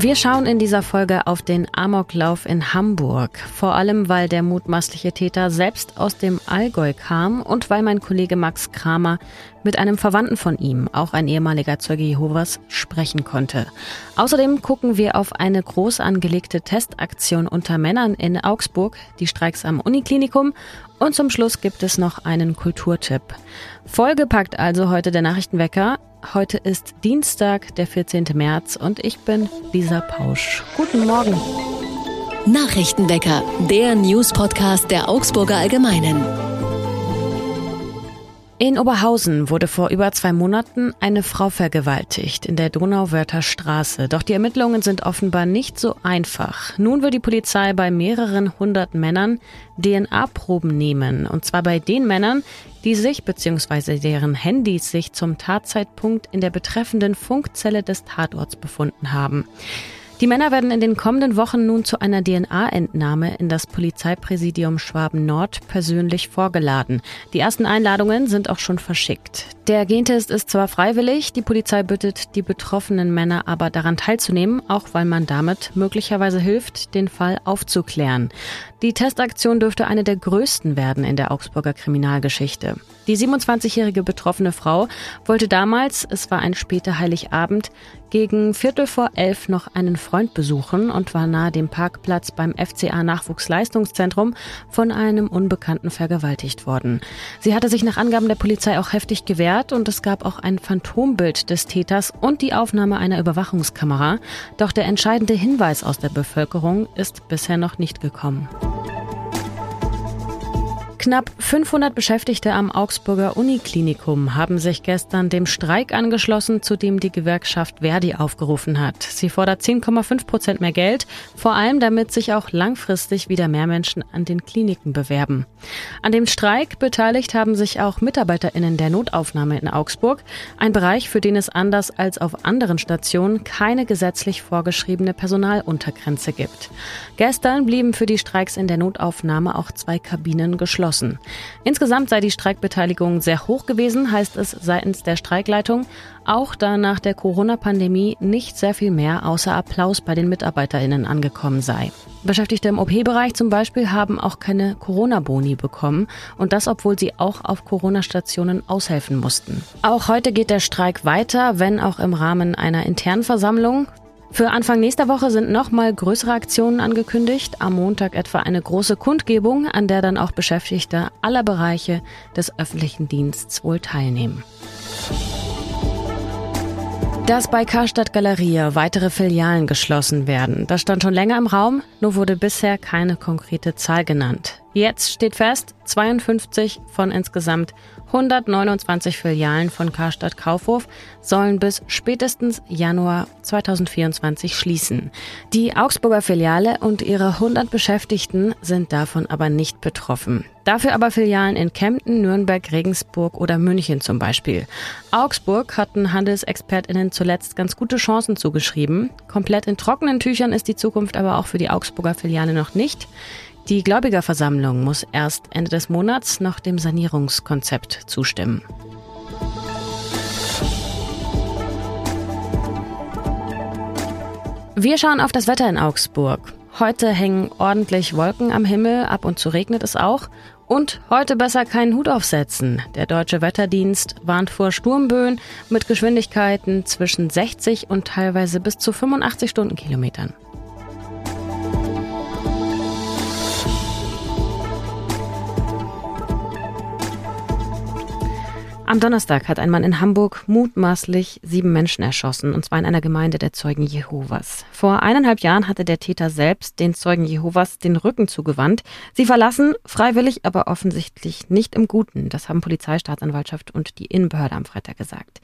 Wir schauen in dieser Folge auf den Amoklauf in Hamburg. Vor allem, weil der mutmaßliche Täter selbst aus dem Allgäu kam und weil mein Kollege Max Kramer mit einem Verwandten von ihm, auch ein ehemaliger Zeuge Jehovas, sprechen konnte. Außerdem gucken wir auf eine groß angelegte Testaktion unter Männern in Augsburg, die Streiks am Uniklinikum und zum Schluss gibt es noch einen Kulturtipp. Vollgepackt also heute der Nachrichtenwecker. Heute ist Dienstag, der 14. März und ich bin Lisa Pausch. Guten Morgen. Nachrichtenwecker, der News-Podcast der Augsburger Allgemeinen. In Oberhausen wurde vor über zwei Monaten eine Frau vergewaltigt in der Donauwörther Straße. Doch die Ermittlungen sind offenbar nicht so einfach. Nun will die Polizei bei mehreren hundert Männern DNA-Proben nehmen. Und zwar bei den Männern, die sich bzw. deren Handys sich zum Tatzeitpunkt in der betreffenden Funkzelle des Tatorts befunden haben. Die Männer werden in den kommenden Wochen nun zu einer DNA-Entnahme in das Polizeipräsidium Schwaben Nord persönlich vorgeladen. Die ersten Einladungen sind auch schon verschickt. Der Gentest ist zwar freiwillig, die Polizei bittet die betroffenen Männer aber daran teilzunehmen, auch weil man damit möglicherweise hilft, den Fall aufzuklären. Die Testaktion dürfte eine der größten werden in der Augsburger Kriminalgeschichte. Die 27-jährige betroffene Frau wollte damals, es war ein später Heiligabend, gegen Viertel vor elf noch einen Freund besuchen und war nahe dem Parkplatz beim FCA Nachwuchsleistungszentrum von einem Unbekannten vergewaltigt worden. Sie hatte sich nach Angaben der Polizei auch heftig gewehrt und es gab auch ein Phantombild des Täters und die Aufnahme einer Überwachungskamera. Doch der entscheidende Hinweis aus der Bevölkerung ist bisher noch nicht gekommen. Knapp 500 Beschäftigte am Augsburger Uniklinikum haben sich gestern dem Streik angeschlossen, zu dem die Gewerkschaft Verdi aufgerufen hat. Sie fordert 10,5 Prozent mehr Geld, vor allem damit sich auch langfristig wieder mehr Menschen an den Kliniken bewerben. An dem Streik beteiligt haben sich auch MitarbeiterInnen der Notaufnahme in Augsburg, ein Bereich, für den es anders als auf anderen Stationen keine gesetzlich vorgeschriebene Personaluntergrenze gibt. Gestern blieben für die Streiks in der Notaufnahme auch zwei Kabinen geschlossen geschlossen. Insgesamt sei die Streikbeteiligung sehr hoch gewesen, heißt es seitens der Streikleitung, auch da nach der Corona-Pandemie nicht sehr viel mehr außer Applaus bei den MitarbeiterInnen angekommen sei. Beschäftigte im OP-Bereich zum Beispiel haben auch keine Corona-Boni bekommen und das, obwohl sie auch auf Corona-Stationen aushelfen mussten. Auch heute geht der Streik weiter, wenn auch im Rahmen einer internen Versammlung. Für Anfang nächster Woche sind nochmal größere Aktionen angekündigt. Am Montag etwa eine große Kundgebung, an der dann auch Beschäftigte aller Bereiche des öffentlichen Dienstes wohl teilnehmen. Dass bei Karstadt Galeria weitere Filialen geschlossen werden, das stand schon länger im Raum, nur wurde bisher keine konkrete Zahl genannt. Jetzt steht fest, 52 von insgesamt 129 Filialen von Karstadt Kaufhof sollen bis spätestens Januar 2024 schließen. Die Augsburger Filiale und ihre 100 Beschäftigten sind davon aber nicht betroffen. Dafür aber Filialen in Kempten, Nürnberg, Regensburg oder München zum Beispiel. Augsburg hatten Handelsexpertinnen zuletzt ganz gute Chancen zugeschrieben. Komplett in trockenen Tüchern ist die Zukunft aber auch für die Augsburger Filiale noch nicht. Die Gläubigerversammlung muss erst Ende des Monats noch dem Sanierungskonzept zustimmen. Wir schauen auf das Wetter in Augsburg. Heute hängen ordentlich Wolken am Himmel, ab und zu regnet es auch. Und heute besser keinen Hut aufsetzen. Der deutsche Wetterdienst warnt vor Sturmböen mit Geschwindigkeiten zwischen 60 und teilweise bis zu 85 Stundenkilometern. Am Donnerstag hat ein Mann in Hamburg mutmaßlich sieben Menschen erschossen, und zwar in einer Gemeinde der Zeugen Jehovas. Vor eineinhalb Jahren hatte der Täter selbst den Zeugen Jehovas den Rücken zugewandt. Sie verlassen, freiwillig, aber offensichtlich nicht im Guten. Das haben Polizei, Staatsanwaltschaft und die Innenbehörde am Freitag gesagt.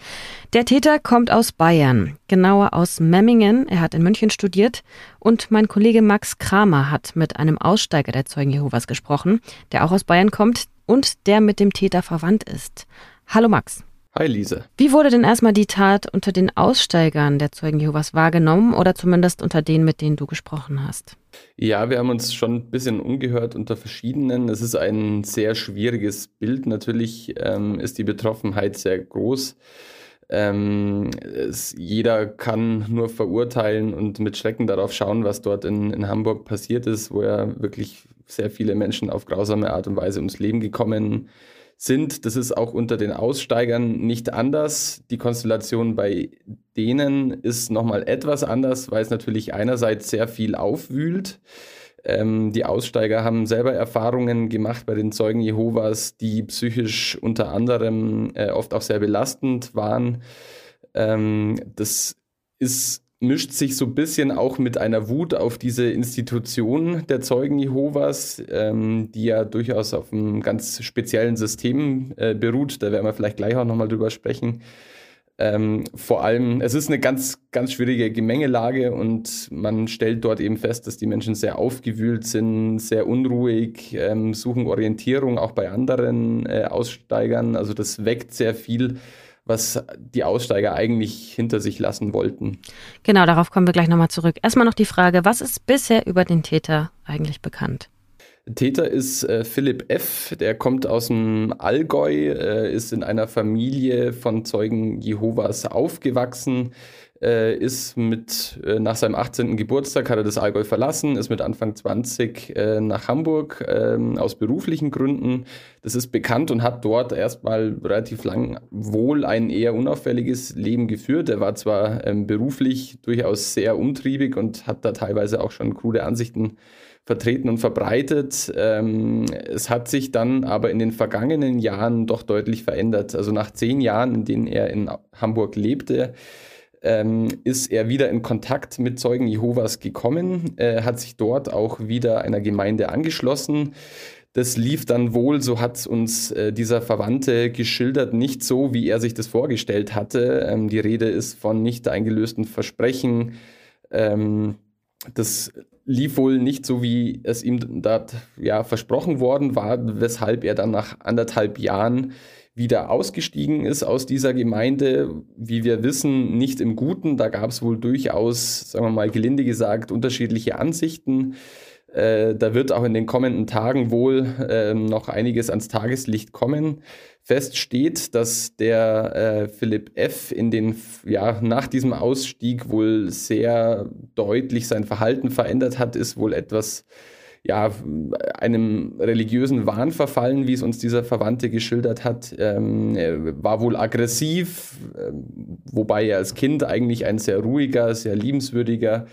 Der Täter kommt aus Bayern, genauer aus Memmingen. Er hat in München studiert und mein Kollege Max Kramer hat mit einem Aussteiger der Zeugen Jehovas gesprochen, der auch aus Bayern kommt und der mit dem Täter verwandt ist. Hallo Max. Hi Lise. Wie wurde denn erstmal die Tat unter den Aussteigern der Zeugen Jehovas wahrgenommen oder zumindest unter denen, mit denen du gesprochen hast? Ja, wir haben uns schon ein bisschen umgehört unter verschiedenen. Es ist ein sehr schwieriges Bild. Natürlich ähm, ist die Betroffenheit sehr groß. Ähm, es, jeder kann nur verurteilen und mit Schrecken darauf schauen, was dort in, in Hamburg passiert ist, wo ja wirklich sehr viele Menschen auf grausame Art und Weise ums Leben gekommen sind. Das ist auch unter den Aussteigern nicht anders. Die Konstellation bei denen ist nochmal etwas anders, weil es natürlich einerseits sehr viel aufwühlt. Ähm, die Aussteiger haben selber Erfahrungen gemacht bei den Zeugen Jehovas, die psychisch unter anderem äh, oft auch sehr belastend waren. Ähm, das ist mischt sich so ein bisschen auch mit einer Wut auf diese Institution der Zeugen Jehovas, ähm, die ja durchaus auf einem ganz speziellen System äh, beruht. Da werden wir vielleicht gleich auch nochmal drüber sprechen. Ähm, vor allem, es ist eine ganz, ganz schwierige Gemengelage und man stellt dort eben fest, dass die Menschen sehr aufgewühlt sind, sehr unruhig, ähm, suchen Orientierung auch bei anderen äh, Aussteigern. Also das weckt sehr viel, was die Aussteiger eigentlich hinter sich lassen wollten. Genau, darauf kommen wir gleich nochmal zurück. Erstmal noch die Frage, was ist bisher über den Täter eigentlich bekannt? Täter ist äh, Philipp F., der kommt aus dem Allgäu, äh, ist in einer Familie von Zeugen Jehovas aufgewachsen, äh, ist mit äh, nach seinem 18. Geburtstag hat er das Allgäu verlassen, ist mit Anfang 20 äh, nach Hamburg ähm, aus beruflichen Gründen. Das ist bekannt und hat dort erstmal relativ lang wohl ein eher unauffälliges Leben geführt. Er war zwar ähm, beruflich durchaus sehr umtriebig und hat da teilweise auch schon krude Ansichten vertreten und verbreitet. Ähm, es hat sich dann aber in den vergangenen Jahren doch deutlich verändert. Also nach zehn Jahren, in denen er in Hamburg lebte, ähm, ist er wieder in Kontakt mit Zeugen Jehovas gekommen, äh, hat sich dort auch wieder einer Gemeinde angeschlossen. Das lief dann wohl, so hat uns äh, dieser Verwandte geschildert, nicht so, wie er sich das vorgestellt hatte. Ähm, die Rede ist von nicht eingelösten Versprechen. Ähm, das lief wohl nicht so, wie es ihm dort ja, versprochen worden war, weshalb er dann nach anderthalb Jahren wieder ausgestiegen ist aus dieser Gemeinde. Wie wir wissen, nicht im Guten. Da gab es wohl durchaus, sagen wir mal gelinde gesagt, unterschiedliche Ansichten. Äh, da wird auch in den kommenden Tagen wohl äh, noch einiges ans Tageslicht kommen. Fest steht, dass der äh, Philipp F. in den, ja, nach diesem Ausstieg wohl sehr deutlich sein Verhalten verändert hat, ist wohl etwas, ja, einem religiösen Wahn verfallen, wie es uns dieser Verwandte geschildert hat. Ähm, war wohl aggressiv, äh, wobei er als Kind eigentlich ein sehr ruhiger, sehr liebenswürdiger,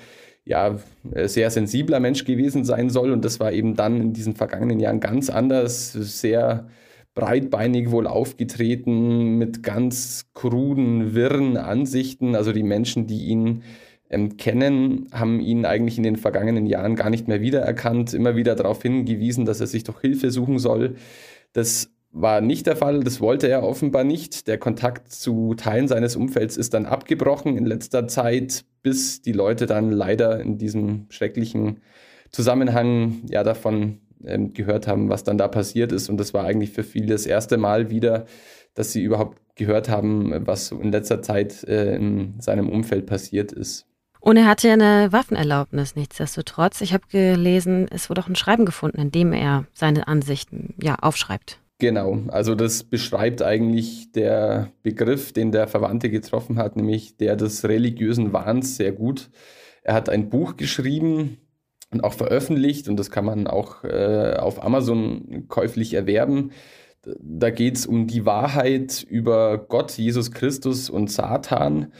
ja, sehr sensibler Mensch gewesen sein soll. Und das war eben dann in diesen vergangenen Jahren ganz anders, sehr breitbeinig wohl aufgetreten mit ganz kruden, wirren Ansichten. Also die Menschen, die ihn ähm, kennen, haben ihn eigentlich in den vergangenen Jahren gar nicht mehr wiedererkannt, immer wieder darauf hingewiesen, dass er sich doch Hilfe suchen soll. Das war nicht der Fall, das wollte er offenbar nicht. Der Kontakt zu Teilen seines Umfelds ist dann abgebrochen in letzter Zeit, bis die Leute dann leider in diesem schrecklichen Zusammenhang ja davon ähm, gehört haben, was dann da passiert ist. Und das war eigentlich für viele das erste Mal wieder, dass sie überhaupt gehört haben, was in letzter Zeit äh, in seinem Umfeld passiert ist. Und er hatte ja eine Waffenerlaubnis, nichtsdestotrotz. Ich habe gelesen, es wurde auch ein Schreiben gefunden, in dem er seine Ansichten ja aufschreibt. Genau, also das beschreibt eigentlich der Begriff, den der Verwandte getroffen hat, nämlich der des religiösen Wahns sehr gut. Er hat ein Buch geschrieben, und auch veröffentlicht und das kann man auch äh, auf Amazon käuflich erwerben. Da geht es um die Wahrheit über Gott, Jesus Christus und Satan.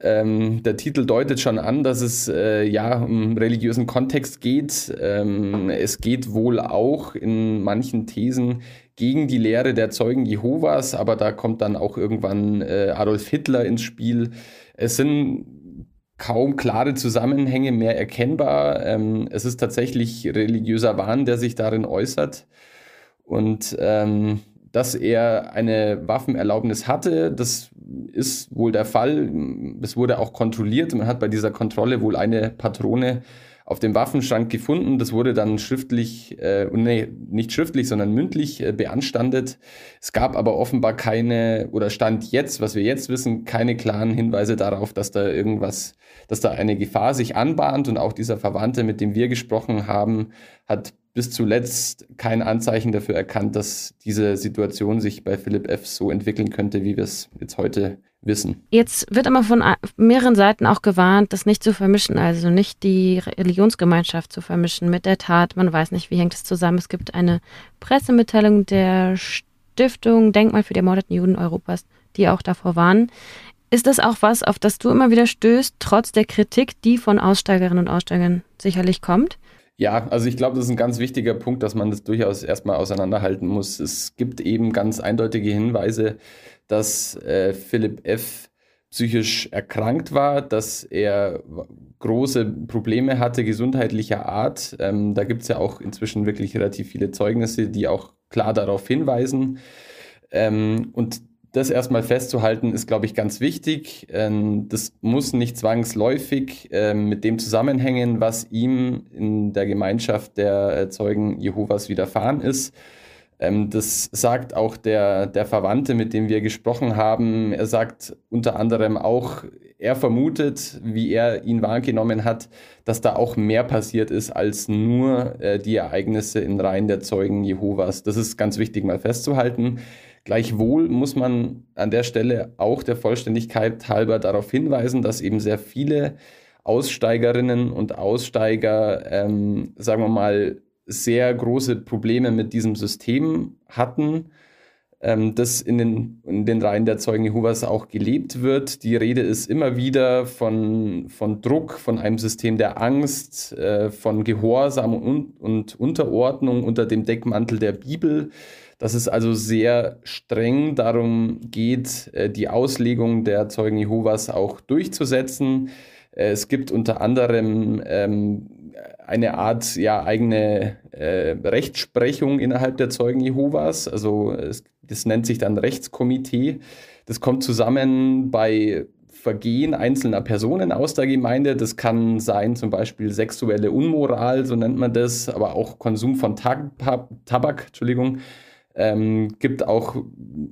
Ähm, der Titel deutet schon an, dass es äh, ja um religiösen Kontext geht. Ähm, es geht wohl auch in manchen Thesen gegen die Lehre der Zeugen Jehovas, aber da kommt dann auch irgendwann äh, Adolf Hitler ins Spiel. Es sind kaum klare Zusammenhänge mehr erkennbar. Ähm, es ist tatsächlich religiöser Wahn, der sich darin äußert. Und ähm, dass er eine Waffenerlaubnis hatte, das ist wohl der Fall. Es wurde auch kontrolliert. Man hat bei dieser Kontrolle wohl eine Patrone auf dem Waffenschrank gefunden. Das wurde dann schriftlich, äh, nee, nicht schriftlich, sondern mündlich äh, beanstandet. Es gab aber offenbar keine, oder stand jetzt, was wir jetzt wissen, keine klaren Hinweise darauf, dass da irgendwas, dass da eine Gefahr sich anbahnt. Und auch dieser Verwandte, mit dem wir gesprochen haben, hat bis zuletzt kein Anzeichen dafür erkannt, dass diese Situation sich bei Philipp F. so entwickeln könnte, wie wir es jetzt heute wissen. Jetzt wird immer von mehreren Seiten auch gewarnt, das nicht zu vermischen, also nicht die Religionsgemeinschaft zu vermischen mit der Tat. Man weiß nicht, wie hängt es zusammen. Es gibt eine Pressemitteilung der Stiftung Denkmal für die ermordeten Juden Europas, die auch davor warnen. Ist das auch was, auf das du immer wieder stößt, trotz der Kritik, die von Aussteigerinnen und Aussteigern sicherlich kommt? Ja, also ich glaube, das ist ein ganz wichtiger Punkt, dass man das durchaus erstmal auseinanderhalten muss. Es gibt eben ganz eindeutige Hinweise, dass äh, Philipp F. psychisch erkrankt war, dass er große Probleme hatte, gesundheitlicher Art. Ähm, da gibt es ja auch inzwischen wirklich relativ viele Zeugnisse, die auch klar darauf hinweisen. Ähm, und das erstmal festzuhalten, ist, glaube ich, ganz wichtig. Ähm, das muss nicht zwangsläufig ähm, mit dem zusammenhängen, was ihm in der Gemeinschaft der äh, Zeugen Jehovas widerfahren ist. Ähm, das sagt auch der, der Verwandte, mit dem wir gesprochen haben. Er sagt unter anderem auch, er vermutet, wie er ihn wahrgenommen hat, dass da auch mehr passiert ist als nur äh, die Ereignisse in Reihen der Zeugen Jehovas. Das ist ganz wichtig mal festzuhalten. Gleichwohl muss man an der Stelle auch der Vollständigkeit halber darauf hinweisen, dass eben sehr viele Aussteigerinnen und Aussteiger, ähm, sagen wir mal, sehr große Probleme mit diesem System hatten, ähm, das in den, in den Reihen der Zeugen Jehovas auch gelebt wird. Die Rede ist immer wieder von, von Druck, von einem System der Angst, äh, von Gehorsam und, und Unterordnung unter dem Deckmantel der Bibel dass es also sehr streng darum geht, äh, die Auslegung der Zeugen Jehovas auch durchzusetzen. Äh, es gibt unter anderem ähm, eine Art ja, eigene äh, Rechtsprechung innerhalb der Zeugen Jehovas. Also es, das nennt sich dann Rechtskomitee. Das kommt zusammen bei Vergehen einzelner Personen aus der Gemeinde. Das kann sein zum Beispiel sexuelle Unmoral, so nennt man das, aber auch Konsum von Tab Tabak, Entschuldigung, ähm, gibt auch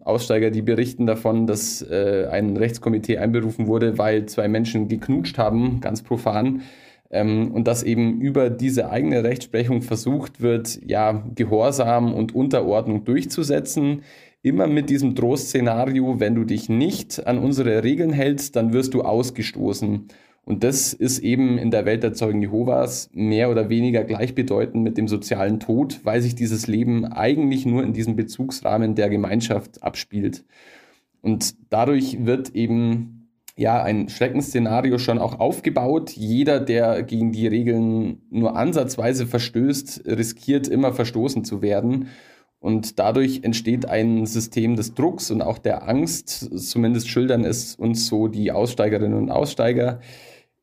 Aussteiger, die berichten davon, dass äh, ein Rechtskomitee einberufen wurde, weil zwei Menschen geknutscht haben, ganz profan. Ähm, und dass eben über diese eigene Rechtsprechung versucht wird, ja, Gehorsam und Unterordnung durchzusetzen. Immer mit diesem Drohszenario, wenn du dich nicht an unsere Regeln hältst, dann wirst du ausgestoßen. Und das ist eben in der Welt der Zeugen Jehovas mehr oder weniger gleichbedeutend mit dem sozialen Tod, weil sich dieses Leben eigentlich nur in diesem Bezugsrahmen der Gemeinschaft abspielt. Und dadurch wird eben ja ein Schreckensszenario schon auch aufgebaut. Jeder, der gegen die Regeln nur ansatzweise verstößt, riskiert immer verstoßen zu werden. Und dadurch entsteht ein System des Drucks und auch der Angst. Zumindest schildern es uns so die Aussteigerinnen und Aussteiger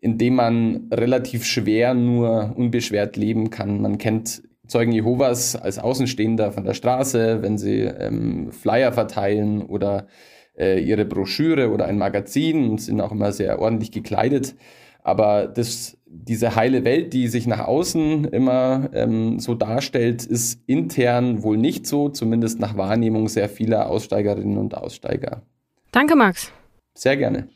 in dem man relativ schwer nur unbeschwert leben kann. Man kennt Zeugen Jehovas als Außenstehender von der Straße, wenn sie ähm, Flyer verteilen oder äh, ihre Broschüre oder ein Magazin und sind auch immer sehr ordentlich gekleidet. Aber das, diese heile Welt, die sich nach außen immer ähm, so darstellt, ist intern wohl nicht so, zumindest nach Wahrnehmung sehr vieler Aussteigerinnen und Aussteiger. Danke, Max. Sehr gerne.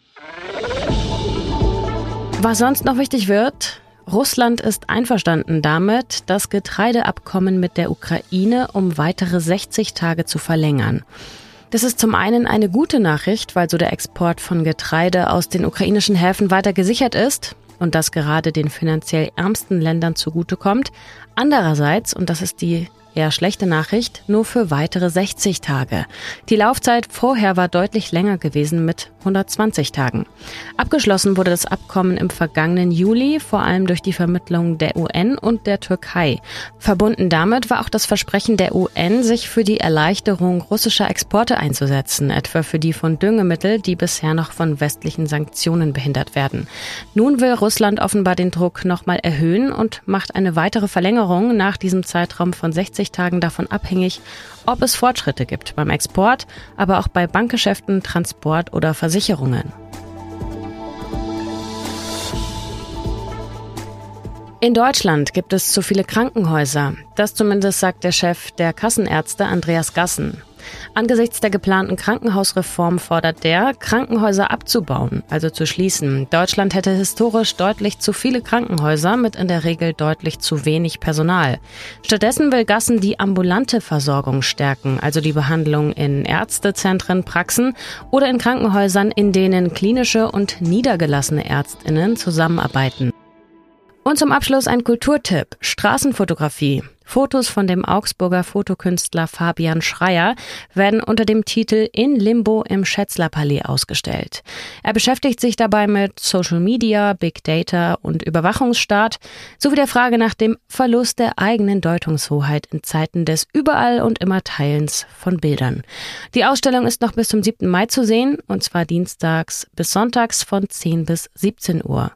Was sonst noch wichtig wird, Russland ist einverstanden damit, das Getreideabkommen mit der Ukraine um weitere 60 Tage zu verlängern. Das ist zum einen eine gute Nachricht, weil so der Export von Getreide aus den ukrainischen Häfen weiter gesichert ist und das gerade den finanziell ärmsten Ländern zugutekommt. Andererseits, und das ist die eher schlechte Nachricht, nur für weitere 60 Tage. Die Laufzeit vorher war deutlich länger gewesen mit 120 Tagen. Abgeschlossen wurde das Abkommen im vergangenen Juli, vor allem durch die Vermittlung der UN und der Türkei. Verbunden damit war auch das Versprechen der UN, sich für die Erleichterung russischer Exporte einzusetzen, etwa für die von Düngemittel, die bisher noch von westlichen Sanktionen behindert werden. Nun will Russland offenbar den Druck nochmal erhöhen und macht eine weitere Verlängerung nach diesem Zeitraum von 60 Tagen davon abhängig, ob es Fortschritte gibt beim Export, aber auch bei Bankgeschäften, Transport oder Versicherungen. In Deutschland gibt es zu viele Krankenhäuser. Das zumindest sagt der Chef der Kassenärzte Andreas Gassen. Angesichts der geplanten Krankenhausreform fordert der, Krankenhäuser abzubauen, also zu schließen. Deutschland hätte historisch deutlich zu viele Krankenhäuser mit in der Regel deutlich zu wenig Personal. Stattdessen will Gassen die ambulante Versorgung stärken, also die Behandlung in Ärztezentren, Praxen oder in Krankenhäusern, in denen klinische und niedergelassene Ärztinnen zusammenarbeiten. Und zum Abschluss ein Kulturtipp. Straßenfotografie. Fotos von dem Augsburger Fotokünstler Fabian Schreier werden unter dem Titel In Limbo im Schätzlerpalais ausgestellt. Er beschäftigt sich dabei mit Social Media, Big Data und Überwachungsstaat sowie der Frage nach dem Verlust der eigenen Deutungshoheit in Zeiten des Überall und immer Teilens von Bildern. Die Ausstellung ist noch bis zum 7. Mai zu sehen und zwar dienstags bis sonntags von 10 bis 17 Uhr.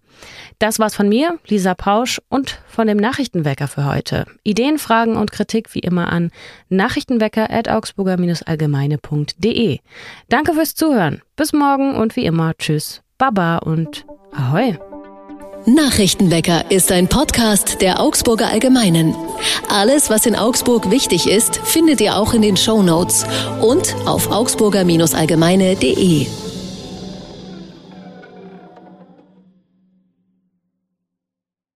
Das war's von mir, Lisa Pausch und von dem Nachrichtenwecker für heute. Ideen, Fragen und Kritik wie immer an nachrichtenwecker.augsburger-allgemeine.de. Danke fürs Zuhören. Bis morgen und wie immer, tschüss, baba und ahoi. Nachrichtenwecker ist ein Podcast der Augsburger Allgemeinen. Alles, was in Augsburg wichtig ist, findet ihr auch in den Show Notes und auf augsburger-allgemeine.de.